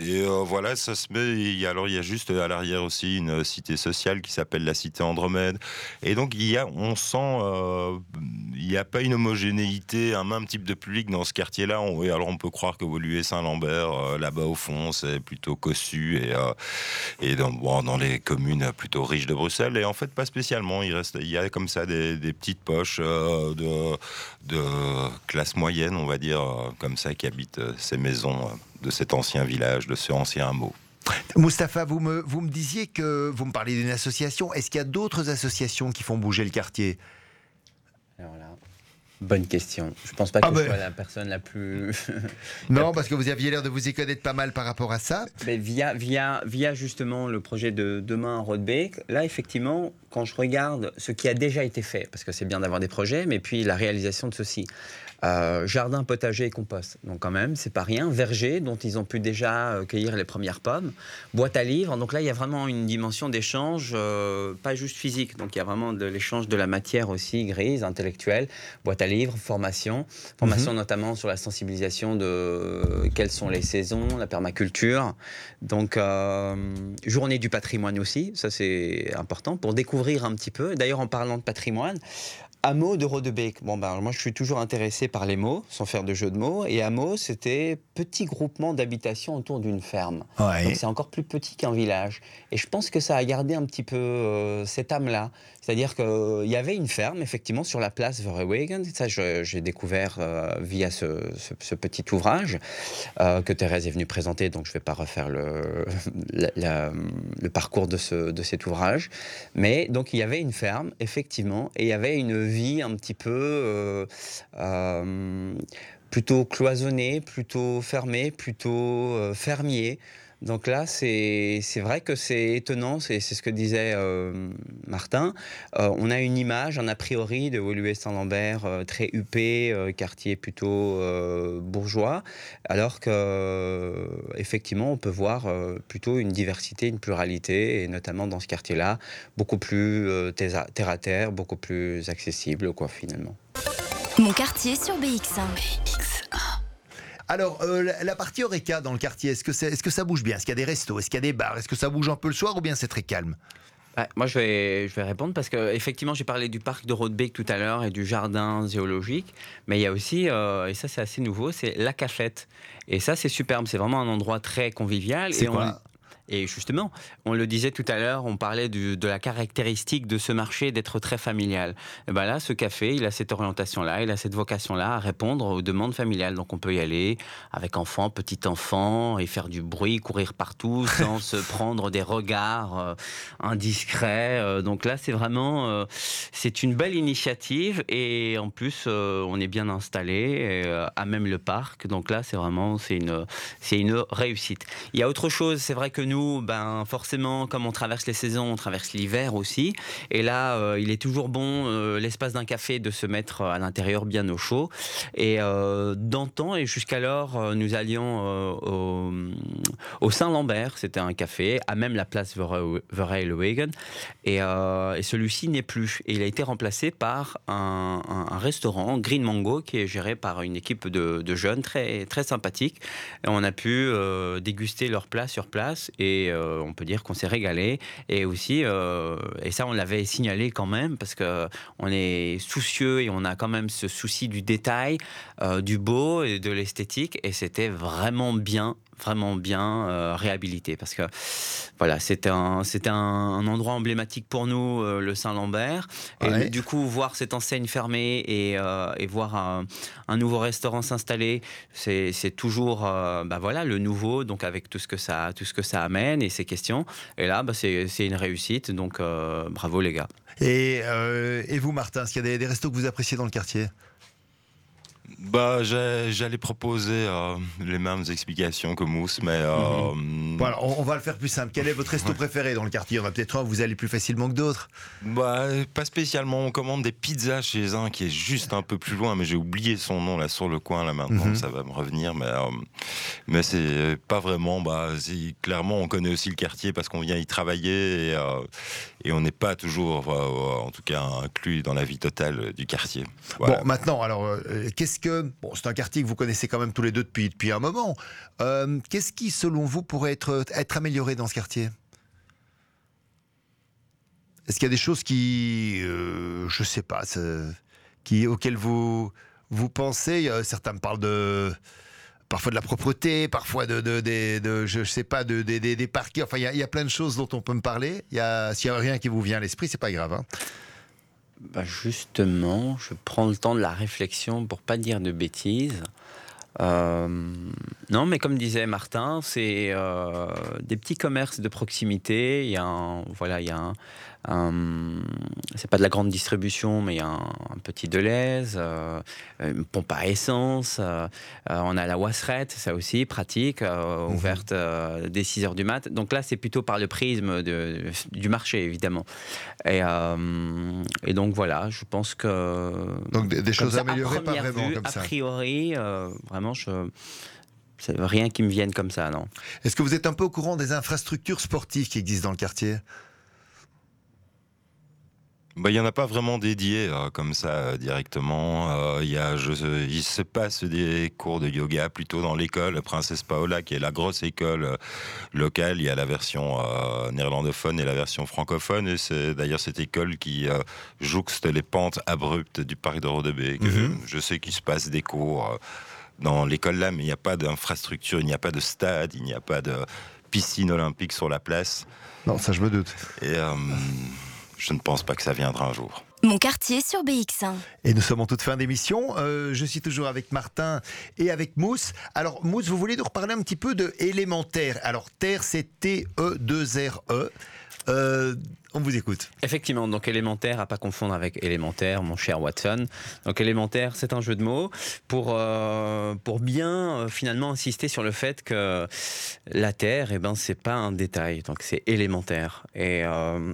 [SPEAKER 4] et voilà, ça se met. Alors il y a juste à l'arrière aussi une cité sociale qui s'appelle la cité Andromède. Et donc il y a, on sent, il n'y a pas une homogénéité, un même type de public dans ce quartier-là. Oui, alors on peut croire que Volué Saint-Lambert, euh, là-bas au fond, c'est plutôt cossu et, euh, et dans, dans, les communes plutôt riches de Bruxelles. Et en fait, pas spécialement. Il, reste, il y a comme ça des, petites poches euh, de, de, classe moyenne, on va dire, comme ça, qui habitent ces maisons de cet ancien village, de ce ancien hameau.
[SPEAKER 3] Mustapha, vous me, vous me disiez que vous me parlez d'une association. Est-ce qu'il y a d'autres associations qui font bouger le quartier?
[SPEAKER 5] Alors là, bonne question. Je pense pas
[SPEAKER 3] Ah
[SPEAKER 5] que
[SPEAKER 3] ben.
[SPEAKER 5] je sois la personne la plus.
[SPEAKER 3] Non, parce que vous aviez l'air de vous y connaître pas mal par rapport à ça.
[SPEAKER 5] Mais via, via, via justement le projet de demain à Rodbeek, là effectivement, quand je regarde ce qui a déjà été fait, parce que c'est bien d'avoir des projets, mais puis la réalisation de ceci. Euh, jardin, potager et compost. Donc quand même, c'est pas rien. Verger, dont ils ont pu déjà euh, cueillir les premières pommes. Boîte à livres. Donc là, il y a vraiment une dimension d'échange, euh, pas juste physique. Donc il y a vraiment de l'échange de la matière aussi grise, intellectuelle. Boîte à livres, formation. Formation notamment sur la sensibilisation de euh, quelles sont les saisons, la permaculture. Donc, journée du patrimoine aussi, ça c'est important pour découvrir un petit peu. D'ailleurs, en parlant de patrimoine, hameau de Rodebeek. Bon, ben, moi je suis toujours intéressé par les mots, sans faire de jeu de mots. Et hameau, c'était petit groupement d'habitation autour d'une ferme.
[SPEAKER 3] Ouais.
[SPEAKER 5] Donc c'est encore plus petit qu'un village. Et je pense que ça a gardé un petit peu euh, cette âme-là. C'est-à-dire qu'il y avait une ferme, effectivement, sur la place Verwegen. Ça, j'ai découvert euh, via ce, petit ouvrage euh, que Thérèse est venue présenter. Donc je ne vais pas refaire le, parcours de, de cet ouvrage. Mais donc il y avait une ferme, effectivement, et il y avait une vie un petit peu... euh, plutôt cloisonné, plutôt fermé, plutôt fermier. Donc là, c'est vrai que c'est étonnant, c'est ce que disait euh, Martin. Euh, on a une image, un a priori de Woluwe-Saint-Lambert euh, très huppé, quartier plutôt bourgeois, alors que effectivement, on peut voir plutôt une diversité, une pluralité, et notamment dans ce quartier-là, beaucoup plus terre à terre, beaucoup plus accessible, quoi, finalement.
[SPEAKER 1] Mon quartier sur BX1.
[SPEAKER 3] Alors, euh, la, partie Oreca dans le quartier, est-ce que, c'est- est-ce que ça bouge bien? Est-ce qu'il y a des restos? Est-ce qu'il y a des bars? Est-ce que ça bouge un peu le soir ou bien c'est très calme?
[SPEAKER 5] Ouais, moi, je vais, je vais répondre parce que effectivement, j'ai parlé du parc de Rodebeek tout à l'heure et du jardin zoologique, mais il y a aussi, euh, et ça c'est assez nouveau, c'est la cafette. Et ça, c'est superbe. C'est vraiment un endroit très convivial.
[SPEAKER 3] C'est
[SPEAKER 5] et on-
[SPEAKER 3] quoi?
[SPEAKER 5] Et justement, on le disait tout à l'heure, on parlait du- de la caractéristique de ce marché d'être très familial. Et ben là, ce café, il a cette orientation-là, il a cette vocation-là à répondre aux demandes familiales. Donc on peut y aller avec enfant, petit enfant, et faire du bruit, courir partout sans se prendre des regards euh, indiscrets. Euh, donc là, c'est vraiment, euh, c'est une belle initiative et en plus, on est bien installé à même le parc. Donc là, c'est vraiment, c'est une, c'est une réussite. Il y a autre chose, c'est vrai que nous, ben forcément, comme on traverse les saisons, on traverse l'hiver aussi. Et là, euh, il est toujours bon, euh, l'espace d'un café, de se mettre à l'intérieur bien au chaud. Et euh, d'antan et jusqu'alors, euh, nous allions euh, au, au Saint-Lambert, c'était un café, à même la place Verheilwegen. Et, euh, et celui-ci n'est plus. Et il a été remplacé par un, restaurant, Green Mango, qui est géré par une équipe de, jeunes très, très sympathiques. Et on a pu euh, déguster leur plat sur place euh, on peut dire qu'on s'est régalé. Et aussi, euh, et ça on l'avait signalé quand même parce que on est soucieux et on a quand même ce souci du détail, euh, du beau et de l'esthétique. Et c'était vraiment bien vraiment bien euh, réhabilité. Parce que voilà c'était un c'était un, endroit emblématique pour nous euh, le Saint-Lambert. Et
[SPEAKER 3] Ouais.
[SPEAKER 5] du coup voir cette enseigne fermée et, euh, et voir un, un nouveau restaurant s'installer c'est c'est toujours bah voilà le nouveau donc avec tout ce que ça tout ce que ça amène et ces questions. Et là bah, c'est c'est une réussite. Donc bravo les gars.
[SPEAKER 3] Et, et vous, Martin, est-ce qu'il y a des, des restos que vous appréciez dans le quartier?
[SPEAKER 4] Bah, j'allais proposer euh, les mêmes explications que Mousse, mais euh,
[SPEAKER 3] Voilà, on, on va le faire plus simple. Quel est votre resto préféré dans le quartier? En a peut-être un vous allez plus facilement que d'autres.
[SPEAKER 4] bah, pas spécialement. On commande des pizzas chez un qui est juste un peu plus loin, mais j'ai oublié son nom là sur le coin là maintenant.
[SPEAKER 3] Mhm.
[SPEAKER 4] Ça va me revenir, mais euh, mais c'est pas vraiment. Bah, clairement, on connaît aussi le quartier parce qu'on vient y travailler et, euh, et on n'est pas toujours, en tout cas, inclus dans la vie totale du quartier. Voilà.
[SPEAKER 3] Bon, maintenant, alors, qu'est-ce que. C'est un quartier que vous connaissez quand même tous les deux depuis, depuis un moment. Euh, qu'est-ce qui, selon vous, pourrait être, être amélioré dans ce quartier? Est-ce qu'il y a des choses qui. euh, je sais pas, qui, auxquelles vous, vous pensez? Euh, Certains me parlent de. Parfois de la propreté, parfois de, je sais pas, de, de- des- parquets. Enfin, il y, a- y plein de choses dont on peut me parler. Il y a- S'il n'y a rien qui vous vient à l'esprit, c'est pas grave. hein.
[SPEAKER 5] Bah, justement, je prends le temps de la réflexion pour pas dire de bêtises. non, mais comme disait Martin, c'est des petits commerces de proximité. Il y a un, voilà, il y a un, c'est pas de la grande distribution, mais il y a un, petit Deleuze, euh, une pompe à essence. Euh, euh, on a la Wasserette, ça aussi, pratique, mhm. ouverte dès 6 heures du mat. Donc là, c'est plutôt par le prisme de, du marché, évidemment. Et, et, donc voilà, je pense que.
[SPEAKER 3] Donc des, choses améliorées, pas vraiment comme
[SPEAKER 5] ça. A priori, vraiment, je. Rien qui me vienne comme ça, non.
[SPEAKER 3] Est-ce que vous êtes un peu au courant des infrastructures sportives qui existent dans le quartier?
[SPEAKER 4] Bah, il n'y en a pas vraiment dédié euh, comme ça euh, directement. Euh, je, il se passe des cours de yoga plutôt dans l'école Princesse Paola, qui est la grosse école locale. Il y a la version néerlandophone et la version francophone. Et c'est d'ailleurs cette école qui jouxte les pentes abruptes du parc de Rodebé. Mhm. Je sais qu'il se passe des cours dans l'école là, mais il n'y a pas d'infrastructure, il n'y a pas de stade, il n'y a pas de piscine olympique sur la place.
[SPEAKER 3] Non, ça je me doute.
[SPEAKER 4] Et je ne pense pas que ça viendra un jour.
[SPEAKER 1] Mon quartier sur BX1.
[SPEAKER 3] Et nous sommes en toute fin d'émission. Euh, je suis toujours avec Martin et avec Mousse. Alors, Mousse, vous voulez nous reparler un petit peu de élémentaire? Alors, terre, c'est T-E-2-R-E. Euh, on vous écoute.
[SPEAKER 5] Effectivement, donc élémentaire, à pas confondre avec élémentaire, mon cher Watson. Donc élémentaire, c'est un jeu de mots pour, euh, pour bien euh, finalement insister sur le fait que la Terre, eh ben, c'est pas un détail, donc c'est élémentaire. Et,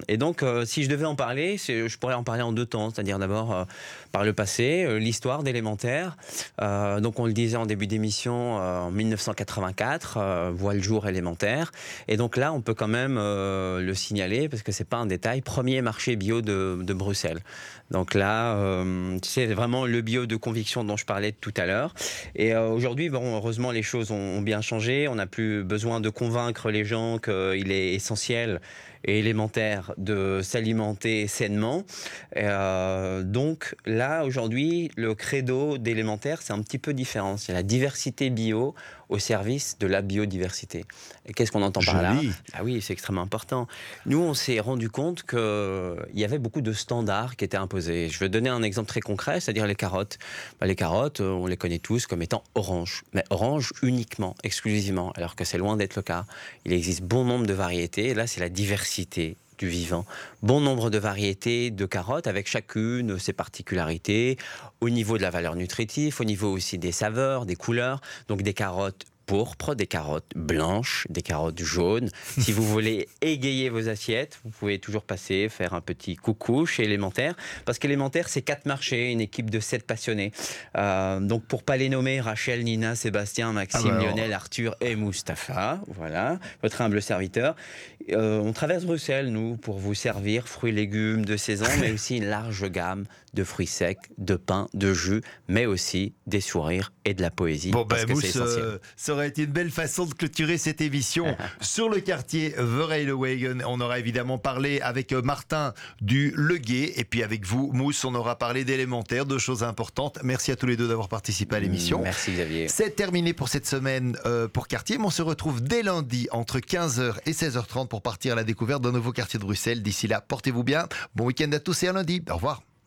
[SPEAKER 5] et donc, si je devais en parler, je pourrais en parler en deux temps, c'est-à-dire d'abord par le passé, l'histoire d'élémentaire. donc on le disait en début d'émission, en 1984, voit le jour élémentaire. Et donc là, on peut quand même le signaler parce que c'est pas un Premier marché bio de, Bruxelles. Donc là, euh, c'est vraiment le bio de conviction dont je parlais tout à l'heure. Et euh, aujourd'hui, bon, heureusement, les choses ont, bien changé. On n'a plus besoin de convaincre les gens qu'il est essentiel et élémentaire de s'alimenter sainement. Euh, donc là, aujourd'hui, le credo d'élémentaire, c'est un petit peu différent. C'est la diversité bio au service de la biodiversité. Qu'est-ce qu'on entend par là Ah oui, c'est extrêmement important. Nous, on s'est rendu compte qu'il y avait beaucoup de standards qui étaient imposés. Je vais donner un exemple très concret, c'est-à-dire les carottes. Bah, les carottes, on les connaît tous comme étant orange, mais orange uniquement, exclusivement, alors que c'est loin d'être le cas. Il existe bon nombre de variétés, et là, c'est la diversité du vivant. Bon nombre de variétés de carottes avec chacune ses particularités au niveau de la valeur nutritive, au niveau aussi des saveurs, des couleurs. Donc des carottes pourpres, des carottes blanches, des carottes jaunes. si vous voulez égayer vos assiettes, vous pouvez toujours passer, faire un petit coucou chez Élémentaire. Parce qu'Élémentaire, c'est quatre marchés, une équipe de sept passionnés. Euh, donc pour pas les nommer, Rachel, Nina, Sébastien, Maxime, ah bah Lionel, Arthur et Mustapha. Voilà, votre humble serviteur. Euh, on traverse Bruxelles, nous, pour vous servir fruits et légumes de saison, mais aussi une large gamme de fruits secs, de pain, de jus, mais aussi des sourires et de la poésie.
[SPEAKER 3] Bon, ben, euh, ça aurait été une belle façon de clôturer cette émission sur le quartier Vereilwagen. On aura évidemment parlé avec euh, Martin du Leguet, et puis avec vous, Mousse, on aura parlé d'élémentaire, de choses importantes. Merci à tous les deux d'avoir participé à l'émission.
[SPEAKER 5] Merci Xavier.
[SPEAKER 3] C'est terminé pour cette semaine pour Quartier, mais on se retrouve dès lundi entre 15h et 16h30 pour partir à la découverte d'un nouveau quartier de Bruxelles. D'ici là, portez-vous bien. Bon week-end à tous et à lundi. Au revoir.